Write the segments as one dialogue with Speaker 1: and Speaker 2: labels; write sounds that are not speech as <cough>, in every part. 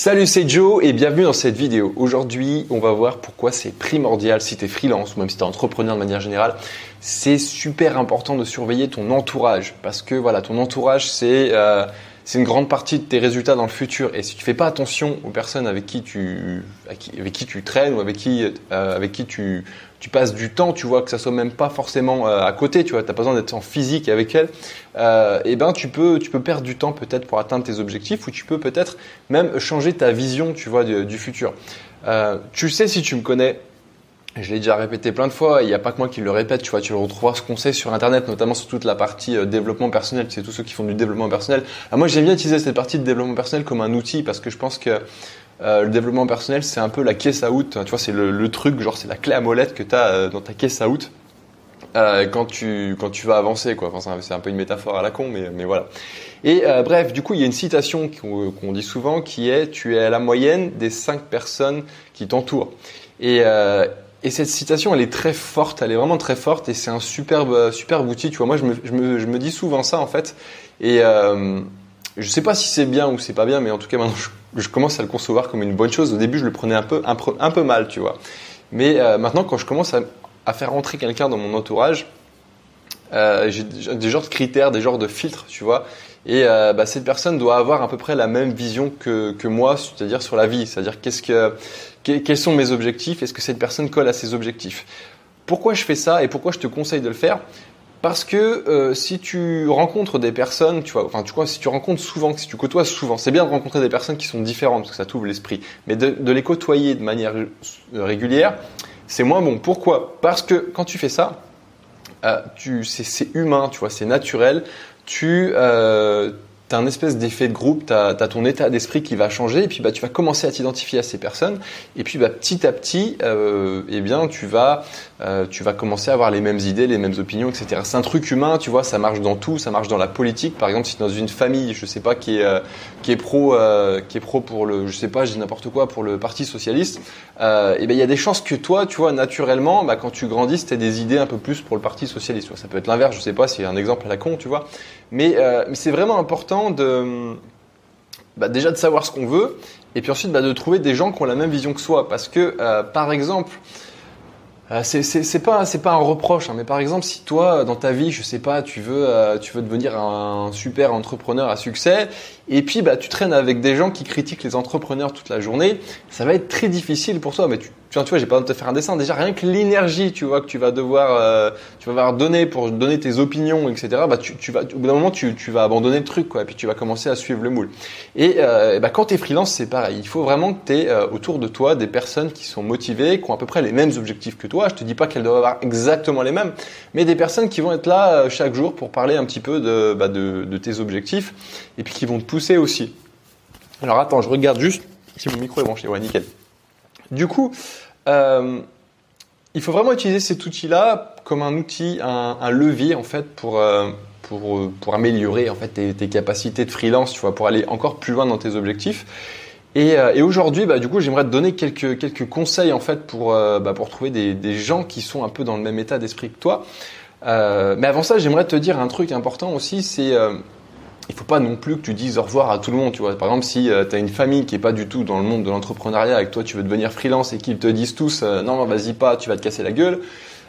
Speaker 1: Salut, c'est Joe et bienvenue dans cette vidéo. Aujourd'hui, on va voir pourquoi c'est primordial si tu es freelance ou même si tu es entrepreneur de manière générale. C'est super important de surveiller ton entourage parce que voilà, ton entourage, c'est euh, c'est une grande partie de tes résultats dans le futur. Et si tu fais pas attention aux personnes avec qui tu, avec qui tu traînes ou avec qui, euh, avec qui tu, tu passes du temps, tu vois, que ça soit même pas forcément euh, à côté, tu vois, t'as pas besoin d'être en physique avec elle, euh, et ben tu peux, tu peux perdre du temps peut-être pour atteindre tes objectifs ou tu peux peut-être même changer ta vision, tu vois, du, futur. Euh, tu sais si tu me connais, je l'ai déjà répété plein de fois, il n'y a pas que moi qui le répète, tu vois, tu le retrouveras ce conseil sur internet, notamment sur toute la partie euh, développement personnel, c'est tous ceux qui font du développement personnel. Ah, moi j'aime bien utiliser cette partie de développement personnel comme un outil parce que je pense que euh, le développement personnel c'est un peu la caisse à out, tu vois, c'est le, truc, genre c'est la clé à molette que tu as euh, dans ta caisse à out. quand tu quand tu vas avancer quoi. C'est un peu une métaphore à la con, mais voilà. Et bref, du coup, il y a une citation qu'on dit souvent qui est tu es à la moyenne des cinq personnes qui t'entourent. Et et cette citation, elle est très forte, elle est vraiment très forte et c'est un superbe, superbe outil. Tu vois, moi, je me, je me, je me dis souvent ça en fait. Et euh, je sais pas si c'est bien ou c'est pas bien, mais en tout cas, maintenant, je, commence à le concevoir comme une bonne chose. Au début, je le prenais un peu, un, peu mal, tu vois. Mais euh, maintenant, quand je commence à, faire rentrer quelqu'un dans mon entourage, euh, j'ai des genres de critères, des genres de filtres, tu vois. Et euh, bah, cette personne doit avoir à peu près la même vision que, que moi, c'est-à-dire sur la vie, c'est-à-dire qu'est-ce que, quels sont mes objectifs, est-ce que cette personne colle à ses objectifs? Pourquoi je fais ça et pourquoi je te conseille de le faire? Parce que euh, si tu rencontres des personnes, tu vois, enfin tu vois, si tu rencontres souvent, si tu côtoies souvent, c'est bien de rencontrer des personnes qui sont différentes parce que ça t'ouvre l'esprit, mais de, les côtoyer de manière régulière, c'est moins bon. Pourquoi? Parce que quand tu fais ça, euh, c'est humain, tu vois, c'est naturel. Tu euh, tu as un espèce d'effet de groupe, tu as, ton état d'esprit qui va changer, et puis bah, tu vas commencer à t'identifier à ces personnes, et puis bah, petit à petit, euh, eh bien, tu vas, euh, tu vas commencer à avoir les mêmes idées, les mêmes opinions, etc. C'est un truc humain, tu vois, ça marche dans tout, ça marche dans la politique. Par exemple, si dans une famille, je sais pas, qui est, euh, qui est pro, euh, qui est pro pour le, je sais pas, je dis n'importe quoi, pour le Parti socialiste, euh, et ben il y a des chances que toi, tu vois, naturellement, bah, quand tu grandis, tu des idées un peu plus pour le Parti socialiste. Ça peut être l'inverse, je sais pas, c'est un exemple à la con, tu vois. Mais, mais c'est vraiment important de bah, déjà de savoir ce qu'on veut et puis ensuite bah, de trouver des gens qui ont la même vision que soi. Parce que euh, par exemple, euh, c'est pas c'est pas un reproche, hein, mais par exemple si toi dans ta vie, je sais pas, tu veux euh, tu veux devenir un, super entrepreneur à succès et puis bah tu traînes avec des gens qui critiquent les entrepreneurs toute la journée, ça va être très difficile pour toi. Mais tu tu vois, j'ai pas besoin de te faire un dessin. Déjà rien que l'énergie, tu vois que tu vas devoir euh, tu vas devoir donner pour donner tes opinions, etc. Bah tu, vas au bout d'un moment tu, tu vas abandonner le truc quoi, et puis tu vas commencer à suivre le moule. Et, et bah quand t'es freelance c'est pareil. Il faut vraiment que t'aies autour de toi des personnes qui sont motivées, qui ont à peu près les mêmes objectifs que toi je te dis pas qu'elles doivent avoir exactement les mêmes, mais des personnes qui vont être là euh, chaque jour pour parler un petit peu bah, de, de, tes objectifs et puis qui vont te pousser aussi. Alors attends, je regarde juste si mon micro est branché. Ouais, nickel. Du coup, euh, il faut vraiment utiliser cet outil-là comme un outil, un, levier en fait pour euh, pour, pour améliorer en fait tes, tes, capacités de freelance, tu vois, pour aller encore plus loin dans tes objectifs. Euh, et, aujourd'hui, bah, du coup, j'aimerais te donner quelques, quelques conseils en fait pour, euh, bah, pour trouver des, des, gens qui sont un peu dans le même état d'esprit que toi. Euh, mais avant ça, j'aimerais te dire un truc important aussi, c'est euh, il faut pas non plus que tu dises au revoir à tout le monde. Tu vois, par exemple, si tu as une famille qui est pas du tout dans le monde de l'entrepreneuriat avec toi, tu veux devenir freelance et qu'ils te disent tous non, vas-y pas, tu vas te casser la gueule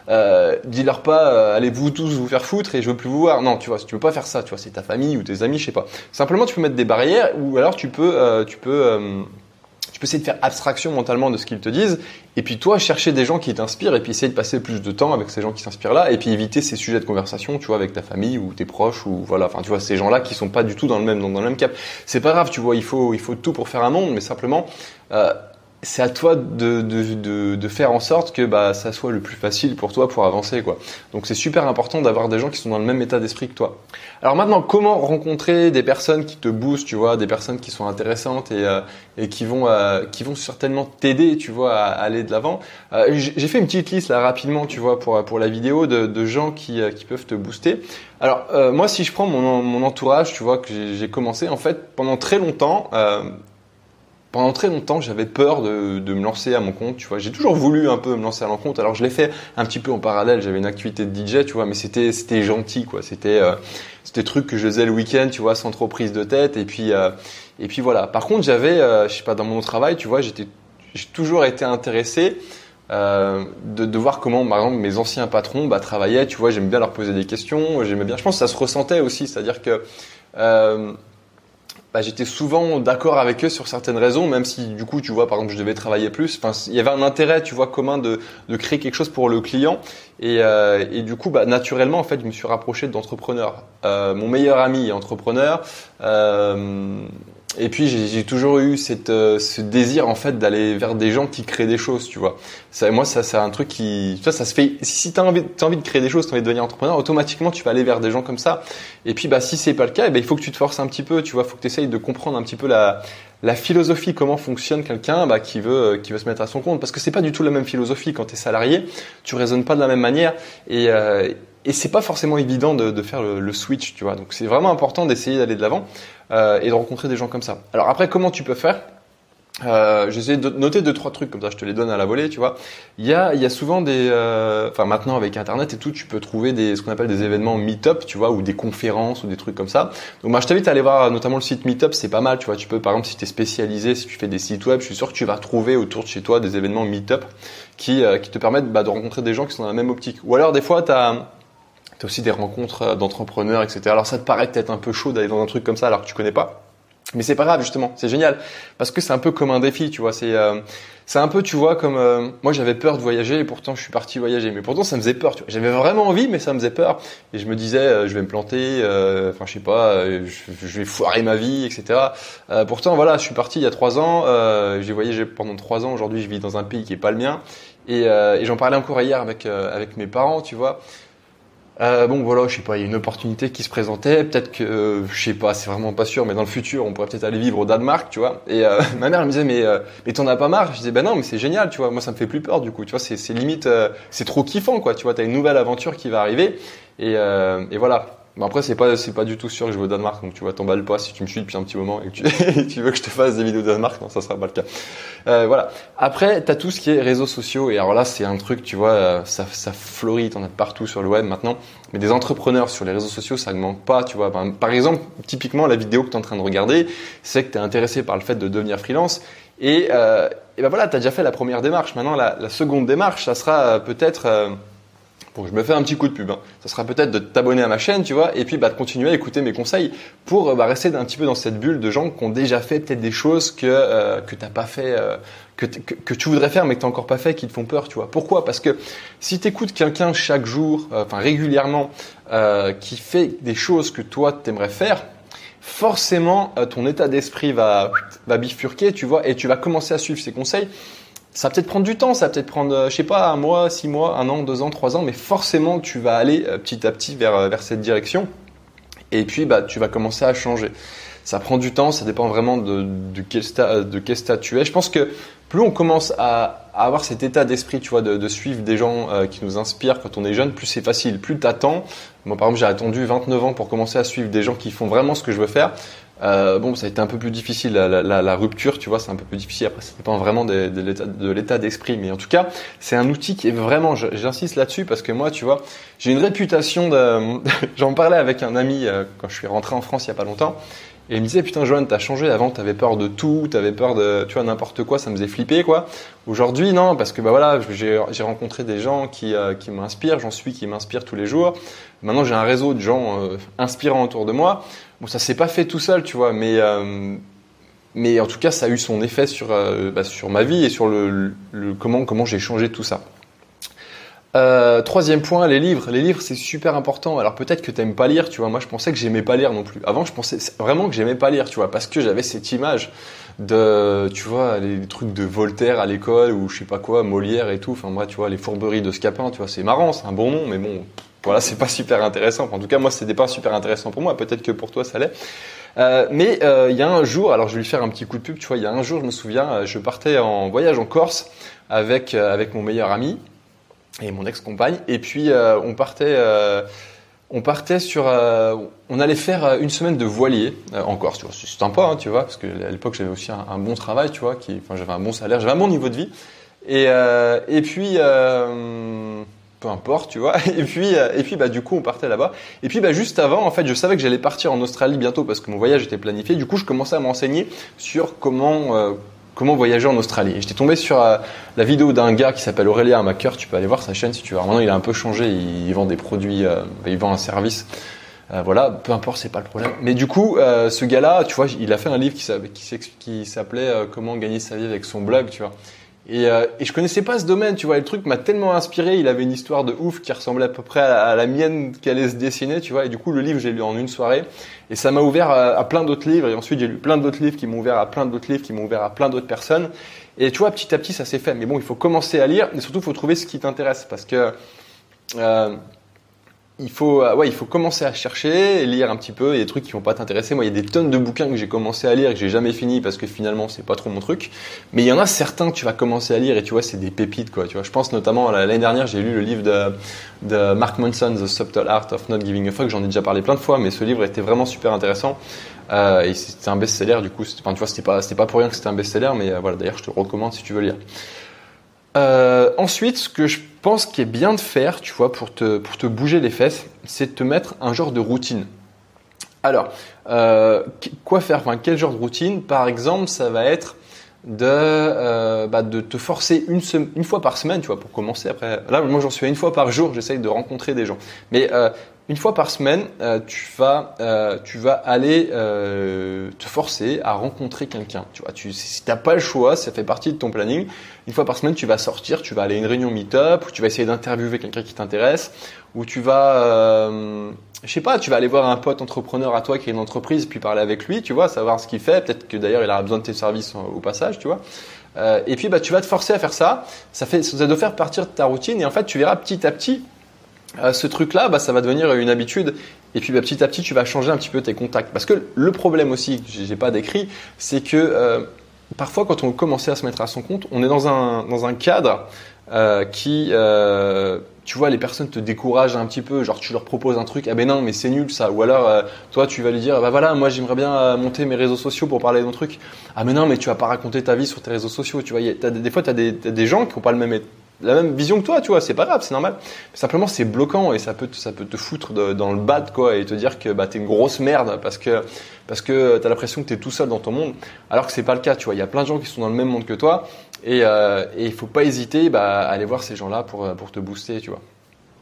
Speaker 1: euh, dis-leur pas euh, allez vous tous vous faire foutre et je veux plus vous voir. Non, tu vois, tu peux pas faire ça, tu vois, c'est ta famille ou tes amis, je sais pas. Simplement, tu peux mettre des barrières ou alors tu peux, euh, tu peux, euh, tu peux essayer de faire abstraction mentalement de ce qu'ils te disent et puis toi chercher des gens qui t'inspirent et puis essayer de passer plus de temps avec ces gens qui s'inspirent là et puis éviter ces sujets de conversation, tu vois, avec ta famille ou tes proches ou voilà, enfin tu vois, ces gens-là qui sont pas du tout dans le même dans le même cap. C'est pas grave, tu vois, il faut il faut tout pour faire un monde, mais simplement euh, c'est à toi de, de, de, de, faire en sorte que bah, ça soit le plus facile pour toi pour avancer. quoi. Donc c'est super important d'avoir des gens qui sont dans le même état d'esprit que toi. Alors maintenant, comment rencontrer des personnes qui te boostent, tu vois, des personnes qui sont intéressantes et, euh, et qui, vont, euh, qui vont certainement t'aider, tu vois, à, aller de l'avant? Euh, j'ai fait une petite liste là rapidement, tu vois, pour, pour la vidéo de, de gens qui, qui peuvent te booster. Alors moi, si je prends mon, mon entourage, tu vois, que j'ai commencé, en fait, pendant très longtemps, pendant très longtemps, j'avais peur de, de, me lancer à mon compte, tu vois. J'ai toujours voulu un peu me lancer à mon compte. Alors, je l'ai fait un petit peu en parallèle. J'avais une activité de DJ, tu vois, mais c'était, c'était gentil, quoi. C'était, euh, c'était truc que je faisais le week-end, tu vois, sans trop prise de tête. Et puis, euh, et puis voilà. Par contre, j'avais, euh, je sais pas, dans mon travail, tu vois, j'étais, j'ai toujours été intéressé euh, de, de, voir comment, par exemple, mes anciens patrons bah, travaillaient. Tu vois, j'aimais bien leur poser des questions. J'aimais bien. Je pense que ça se ressentait aussi, c'est-à-dire que euh, bah, j'étais souvent d'accord avec eux sur certaines raisons, même si du coup, tu vois, par exemple, je devais travailler plus. Enfin, il y avait un intérêt, tu vois, commun de, de créer quelque chose pour le client. Et, euh, et du coup, bah, naturellement, en fait, je me suis rapproché d'entrepreneurs. Euh, mon meilleur ami est entrepreneur. Euh, et puis j'ai toujours eu cette, euh, ce désir en fait d'aller vers des gens qui créent des choses, tu vois. Moi, c'est un truc qui, ça, se fait. Si tu as envie, as envie de créer des choses, tu as envie de devenir entrepreneur, automatiquement tu vas aller vers des gens comme ça. Et puis bah si c'est pas le cas, eh ben, il faut que tu te forces un petit peu, tu vois. Faut que tu essayes de comprendre un petit peu la, philosophie, comment fonctionne quelqu'un bah, qui veut qui veut se mettre à son compte, parce que c'est pas du tout la même philosophie quand tu es salarié. Tu raisonnes pas de la même manière et euh, et c'est pas forcément évident de, faire le, le, switch, tu vois. Donc c'est vraiment important d'essayer d'aller de l'avant euh, et de rencontrer des gens comme ça. Alors après, comment tu peux faire? Euh, J'essaie de noter deux trois trucs comme ça, je te les donne à la volée, tu vois. Il y a, il y a souvent des, euh, enfin maintenant avec Internet et tout, tu peux trouver des ce qu'on appelle des événements Meetup, tu vois, ou des conférences ou des trucs comme ça. Donc moi je t'invite à aller voir notamment le site Meetup, c'est pas mal, tu vois. Tu peux par exemple si tu es spécialisé, si tu fais des sites web, je suis sûr que tu vas trouver autour de chez toi des événements Meetup qui euh, qui te permettent bah, de rencontrer des gens qui sont dans la même optique. Ou alors des fois tu as tu aussi des rencontres euh, d'entrepreneurs, etc. Alors ça te paraît peut-être un peu chaud d'aller dans un truc comme ça alors que tu connais pas. Mais c'est pas grave justement, c'est génial parce que c'est un peu comme un défi, tu vois. C'est euh, c'est un peu, tu vois, comme euh, moi j'avais peur de voyager et pourtant je suis parti voyager. Mais pourtant ça me faisait peur. Tu vois. J'avais vraiment envie, mais ça me faisait peur. Et je me disais, je vais me planter, enfin je sais pas, je, je, vais foirer ma vie, etc. pourtant voilà, je suis parti il y a trois ans. j'ai voyagé pendant trois ans. Aujourd'hui, je vis dans un pays qui est pas le mien. Et, et j'en parlais encore hier avec avec mes parents, tu vois. Euh, bon voilà, je sais pas, il y a une opportunité qui se présentait, peut-être que, euh, je sais pas, c'est vraiment pas sûr, mais dans le futur, on pourrait peut-être aller vivre au Danemark, tu vois. Et euh, <laughs> ma mère me disait, mais, euh, mais t'en as pas marre? Je disais, ben non, mais c'est génial, tu vois, moi ça me fait plus peur du coup, tu vois, c'est limite, euh, c'est trop kiffant, quoi, tu vois, t'as une nouvelle aventure qui va arriver, et, et voilà. Bon après c'est pas c'est pas du tout sûr que je vais au Danemark donc tu vois t'emballes pas si tu me suis depuis un petit moment et que tu, <laughs> veux que je te fasse des vidéos au Danemark non ça sera pas le cas. Euh, voilà. Après t'as tout ce qui est réseaux sociaux et alors là c'est un truc tu vois euh, ça ça fleurit t'en as partout sur le web maintenant mais des entrepreneurs sur les réseaux sociaux ça ne manque pas tu vois. Par exemple typiquement la vidéo que tu es en train de regarder c'est que tu es intéressé par le fait de devenir freelance et, euh, et ben voilà tu as déjà fait la première démarche. Maintenant la, seconde démarche ça sera euh, peut-être Bon, je me fais un petit coup de pub. Hein. Ça sera peut-être de t'abonner à ma chaîne, tu vois, et puis bah, de continuer à écouter mes conseils pour bah, rester un petit peu dans cette bulle de gens qui ont déjà fait peut-être des choses que euh, que pas fait, euh, que, que, tu voudrais faire mais que t'as encore pas fait, qui te font peur, tu vois. Pourquoi? Parce que si t'écoutes quelqu'un chaque jour, euh, enfin régulièrement, euh, qui fait des choses que toi t'aimerais faire, forcément euh, ton état d'esprit va va bifurquer, tu vois, et tu vas commencer à suivre ses conseils ça va peut-être prendre du temps, ça va peut-être prendre, euh, je sais pas, un mois, six mois, un an, deux ans, trois ans, mais forcément tu vas aller euh, petit à petit vers, euh, vers cette direction. Et puis bah tu vas commencer à changer. Ça prend du temps, ça dépend vraiment de, quel, sta, de tu es. Je pense que plus on commence à, avoir cet état d'esprit, tu vois, de, suivre des gens qui nous inspirent quand on est jeune, plus c'est facile. Plus t'attends. Moi par exemple j'ai attendu 29 ans pour commencer à suivre des gens qui font vraiment ce que je veux faire. Euh, bon, ça a été un peu plus difficile, la, la, la rupture, tu vois, c'est un peu plus difficile. Après, ça dépend vraiment de, l'état d'esprit. Mais en tout cas, c'est un outil qui est vraiment, j'insiste là-dessus parce que moi, tu vois, j'ai une réputation de... <laughs> J'en parlais avec un ami euh, quand je suis rentré en France il y a pas longtemps. Et il me disait, putain, Johan, t'as changé. Avant, t'avais peur de tout, t'avais peur de, tu vois, n'importe quoi, ça me faisait flipper, quoi. Aujourd'hui, non, parce que, bah voilà, j'ai rencontré des gens qui, euh, qui m'inspirent, j'en suis qui m'inspirent tous les jours. Maintenant, j'ai un réseau de gens euh, inspirants autour de moi. Bon, ça s'est pas fait tout seul, tu vois, mais, euh, mais en tout cas, ça a eu son effet sur, euh, bah, sur ma vie et sur le, le comment, comment j'ai changé tout ça. Euh, troisième point, les livres. Les livres, c'est super important. Alors peut-être que t'aimes pas lire, tu vois. Moi, je pensais que j'aimais pas lire non plus. Avant, je pensais vraiment que j'aimais pas lire, tu vois, parce que j'avais cette image de, tu vois, les trucs de Voltaire à l'école ou je sais pas quoi, Molière et tout. Enfin, moi, tu vois, les fourberies de Scapin, tu vois, c'est marrant, c'est un bon nom, mais bon, voilà, c'est pas super intéressant. En tout cas, moi, c'était pas super intéressant pour moi. Peut-être que pour toi, ça l'est. Euh, mais euh, il y a un jour, alors je vais lui faire un petit coup de pub. Tu vois, il y a un jour, je me souviens, je partais en voyage en Corse avec avec mon meilleur ami et mon ex-compagne. Et puis euh, on partait, euh, on partait sur, on allait faire une semaine de voilier en Corse. C'est sympa, hein, tu vois, parce que à l'époque j'avais aussi un, bon travail, tu vois, j'avais un bon salaire, j'avais un bon niveau de vie. Et, et puis peu importe, tu vois. <laughs> Et puis, euh, et puis bah, du coup, on partait là-bas. Et puis, bah, juste avant, en fait, je savais que j'allais partir en Australie bientôt parce que mon voyage était planifié. Du coup, je commençais à m'enseigner sur comment, euh, comment voyager en Australie. J'étais tombé sur euh, la vidéo d'un gars qui s'appelle Aurélien Amaker. Tu peux aller voir sa chaîne si tu veux. maintenant, il a un peu changé. Il, vend des produits, il vend un service. voilà, peu importe, c'est pas le problème. Mais du coup, ce gars-là, tu vois, il a fait un livre qui s'appelait Comment gagner sa vie avec son blog, tu vois. Et, euh, et, je connaissais pas ce domaine, tu vois. le truc m'a tellement inspiré. Il avait une histoire de ouf qui ressemblait à peu près à la, mienne qui allait se dessiner, tu vois. Et du coup, le livre, j'ai lu en une soirée. Et ça m'a ouvert à, plein d'autres livres. Et ensuite, j'ai lu plein d'autres livres qui m'ont ouvert à plein d'autres livres qui m'ont ouvert à plein d'autres personnes. Et tu vois, petit à petit, ça s'est fait. Mais bon, il faut commencer à lire. Mais surtout, il faut trouver ce qui t'intéresse. Parce que euh, il faut, euh, ouais, il faut commencer à chercher, lire un petit peu. Il y a des trucs qui vont pas t'intéresser. Moi, il y a des tonnes de bouquins que j'ai commencé à lire et que j'ai jamais fini parce que finalement, c'est pas trop mon truc. Mais il y en a certains que tu vas commencer à lire et tu vois, c'est des pépites, quoi. Tu vois, je pense notamment l'année dernière, j'ai lu le livre de, de Mark Manson, The Subtle Art of Not Giving a Fuck. J'en ai déjà parlé plein de fois, mais ce livre était vraiment super intéressant. Euh, et c'était un best-seller, du coup. Enfin, tu vois, c'était pas, c'était pas pour rien que c'était un best-seller, mais euh, voilà. D'ailleurs, je te recommande si tu veux lire. Euh, ensuite, ce que je pense qu'il est bien de faire, tu vois, pour te, pour te bouger les fesses, c'est de te mettre un genre de routine. Alors, euh, quoi faire Quel genre de routine? Par exemple, ça va être de, euh, bah, de te forcer une, fois par semaine, tu vois, pour commencer. Après, là, moi, j'en suis à une fois par jour, j'essaye de rencontrer des gens. Mais une fois par semaine, euh, tu vas, euh, tu vas aller euh, te forcer à rencontrer quelqu'un. Tu vois, tu, si pas le choix, ça fait partie de ton planning. Une fois par semaine, tu vas sortir, tu vas aller à une réunion meet-up, ou tu vas essayer d'interviewer quelqu'un qui t'intéresse, ou tu vas, je sais pas, tu vas aller voir un pote entrepreneur à toi qui a une entreprise, puis parler avec lui, tu vois, savoir ce qu'il fait. Peut-être que d'ailleurs il aura besoin de tes services au passage, tu vois. et puis bah tu vas te forcer à faire ça. Ça fait, ça doit faire partir de ta routine, et en fait tu verras petit à petit euh, ce truc-là, bah, ça va devenir une habitude. Et puis bah, petit à petit, tu vas changer un petit peu tes contacts. Parce que le problème aussi, que j'ai pas décrit, c'est que euh, parfois quand on commence à se mettre à son compte, on est dans un, dans un cadre euh, qui, tu vois, les personnes te découragent un petit peu. Genre tu leur proposes un truc, ah ben non, mais c'est nul ça. Ou alors toi, tu vas lui dire, bah voilà, moi j'aimerais bien monter mes réseaux sociaux pour parler d'un truc. Ah mais non, mais tu vas pas raconter ta vie sur tes réseaux sociaux. Tu vois, des fois, tu as, des gens qui n'ont pas le même la même vision que toi, tu vois, c'est pas grave, c'est normal. simplement, c'est bloquant et ça peut, te, ça peut te foutre dans le bad, quoi, et te dire que bah, t'es une grosse merde parce que, parce que t'as l'impression que t'es tout seul dans ton monde, alors que c'est pas le cas, tu vois. Il y a plein de gens qui sont dans le même monde que toi et, euh, il faut pas hésiter bah, à aller voir ces gens-là pour, pour te booster, tu vois.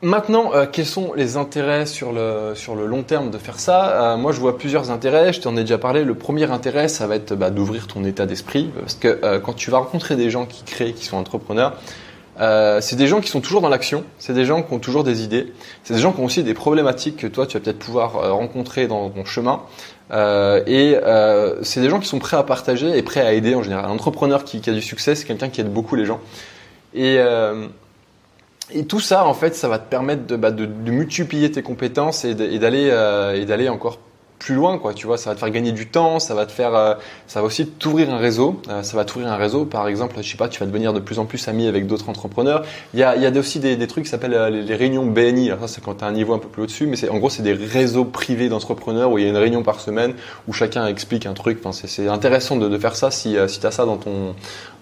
Speaker 1: Maintenant, euh, quels sont les intérêts sur le, sur le long terme de faire ça? Euh, Moi, je vois plusieurs intérêts. Je t'en ai déjà parlé. Le premier intérêt, ça va être bah, d'ouvrir ton état d'esprit. Parce que euh, quand tu vas rencontrer des gens qui créent, qui sont entrepreneurs, euh, c'est des gens qui sont toujours dans l'action, c'est des gens qui ont toujours des idées, c'est des gens qui ont aussi des problématiques que toi tu vas peut-être pouvoir euh, rencontrer dans ton chemin. Euh, et c'est des gens qui sont prêts à partager et prêts à aider en général. Un entrepreneur qui, a du succès, c'est quelqu'un qui aide beaucoup les gens. Et, tout ça, en fait, ça va te permettre de, bah, multiplier tes compétences et d'aller et d'aller encore plus loin quoi tu vois ça va te faire gagner du temps ça va te faire euh, ça va aussi t'ouvrir un réseau euh, ça va t'ouvrir un réseau. Par exemple je sais pas tu vas devenir de plus en plus ami avec d'autres entrepreneurs. Il y a, il y a aussi des, des trucs qui s'appellent euh, les, réunions BNI alors ça c'est quand tu as un niveau un peu plus au-dessus mais c'est en gros c'est des réseaux privés d'entrepreneurs où il y a une réunion par semaine où chacun explique un truc. Enfin c'est intéressant de, de, faire ça si si tu ça dans ton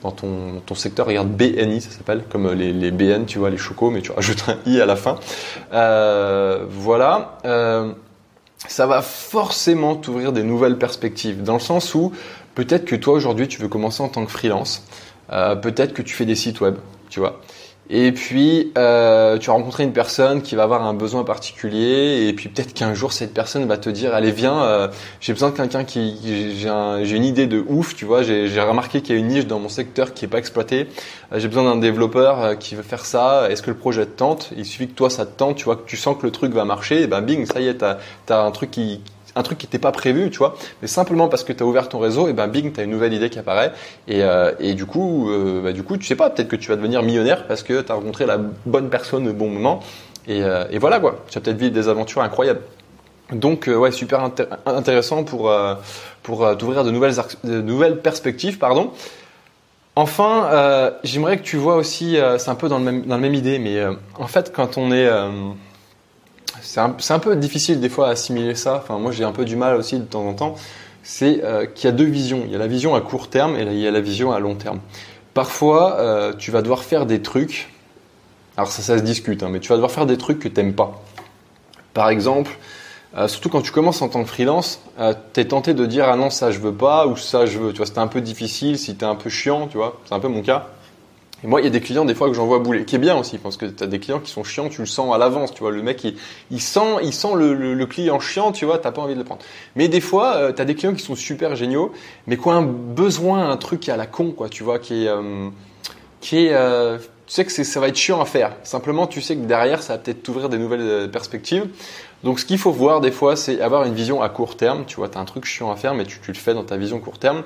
Speaker 1: dans ton, ton secteur. Regarde BNI ça s'appelle comme les, les BN tu vois les chocos mais tu rajoutes un i à la fin. Voilà ça va forcément t'ouvrir des nouvelles perspectives, dans le sens où peut-être que toi aujourd'hui tu veux commencer en tant que freelance, euh, peut-être que tu fais des sites web, tu vois. Et puis, euh, tu as rencontré une personne qui va avoir un besoin particulier, et puis peut-être qu'un jour cette personne va te dire, allez viens, euh, j'ai besoin de quelqu'un qui, j'ai un, une idée de ouf, tu vois, j'ai remarqué qu'il y a une niche dans mon secteur qui est pas exploitée, euh, j'ai besoin d'un développeur euh, qui veut faire ça, est-ce que le projet te tente? Il suffit que toi ça te tente, tu vois, que tu sens que le truc va marcher, et ben bing, ça y est, t'as as un truc qui, un truc qui n'était pas prévu, tu vois, mais simplement parce que tu as ouvert ton réseau, et ben bing, tu as une nouvelle idée qui apparaît, et, euh, et du coup, euh, bah, du coup, tu sais pas, peut-être que tu vas devenir millionnaire parce que tu as rencontré la bonne personne au bon moment, et, euh, et voilà quoi, tu vas peut-être vivre des aventures incroyables. Donc ouais, super intéressant pour pour t'ouvrir de nouvelles de nouvelles perspectives, pardon. Enfin, j'aimerais que tu vois aussi, c'est un peu dans le même dans la même idée, mais en fait, quand on est c'est un, peu difficile des fois à assimiler ça. Enfin, moi, j'ai un peu du mal aussi de temps en temps. C'est euh, qu'il y a deux visions. Il y a la vision à court terme et il y a la vision à long terme. Parfois, euh, tu vas devoir faire des trucs. Alors ça, ça se discute, hein, mais tu vas devoir faire des trucs que t'aimes pas. Par exemple, euh, surtout quand tu commences en tant que freelance, euh, tu es tenté de dire ah non ça je veux pas ou ça je veux. Tu vois, c'était un peu difficile, si tu es un peu chiant, tu vois, c'est un peu mon cas. Et moi, il y a des clients des fois que j'envoie bouler, qui est bien aussi, parce que tu as des clients qui sont chiants, tu le sens à l'avance, tu vois. Le mec, il, sent, il sent le, client chiant, tu vois, t'as pas envie de le prendre. Mais des fois, euh, tu as des clients qui sont super géniaux, mais qui ont un besoin, un truc qui est à la con, quoi, tu vois, qui est, euh, qui est, euh, tu sais que ça va être chiant à faire. Simplement, tu sais que derrière, ça va peut-être t'ouvrir des nouvelles perspectives. Donc, ce qu'il faut voir des fois, c'est avoir une vision à court terme. Tu vois, tu as un truc chiant à faire, mais tu, tu le fais dans ta vision court terme.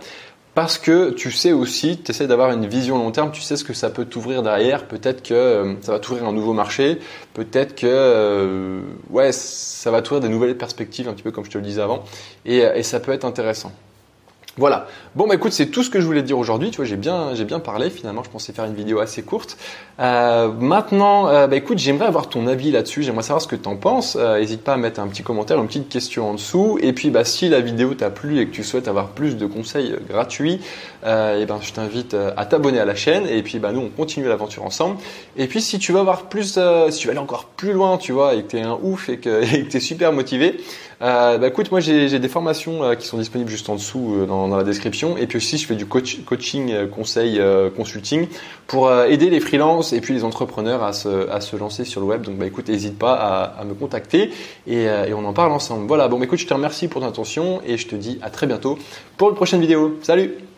Speaker 1: Parce que tu sais aussi, tu essaies d'avoir une vision long terme, tu sais ce que ça peut t'ouvrir derrière. Peut-être que euh, ça va t'ouvrir un nouveau marché, peut-être que euh, ouais, ça va t'ouvrir des nouvelles perspectives, un petit peu comme je te le disais avant, et, et ça peut être intéressant. Voilà. Bon bah écoute, c'est tout ce que je voulais dire aujourd'hui. Tu vois, j'ai bien, j'ai bien parlé. Finalement, je pensais faire une vidéo assez courte. Euh, maintenant, euh, bah écoute, j'aimerais avoir ton avis là-dessus. J'aimerais savoir ce que tu en penses. N'hésite pas à mettre un petit commentaire, une petite question en dessous. Et puis, bah si la vidéo t'a plu et que tu souhaites avoir plus de conseils gratuits, et ben je t'invite à t'abonner à la chaîne. Et puis, bah nous, on continue l'aventure ensemble. Et puis, si tu veux avoir plus, si tu veux aller encore plus loin, tu vois, et que t'es un ouf et que <laughs> tu es super motivé, bah écoute, moi j'ai des formations qui sont disponibles juste en dessous dans dans la description. Et puis aussi, je fais du coaching, euh, conseil, euh, consulting pour euh, aider les freelances et puis les entrepreneurs à se, à se lancer sur le web. Donc, bah, écoute, n'hésite pas à, me contacter et, et, on en parle ensemble. Voilà, bon, bah, écoute, je te remercie pour ton attention et je te dis à très bientôt pour une prochaine vidéo. Salut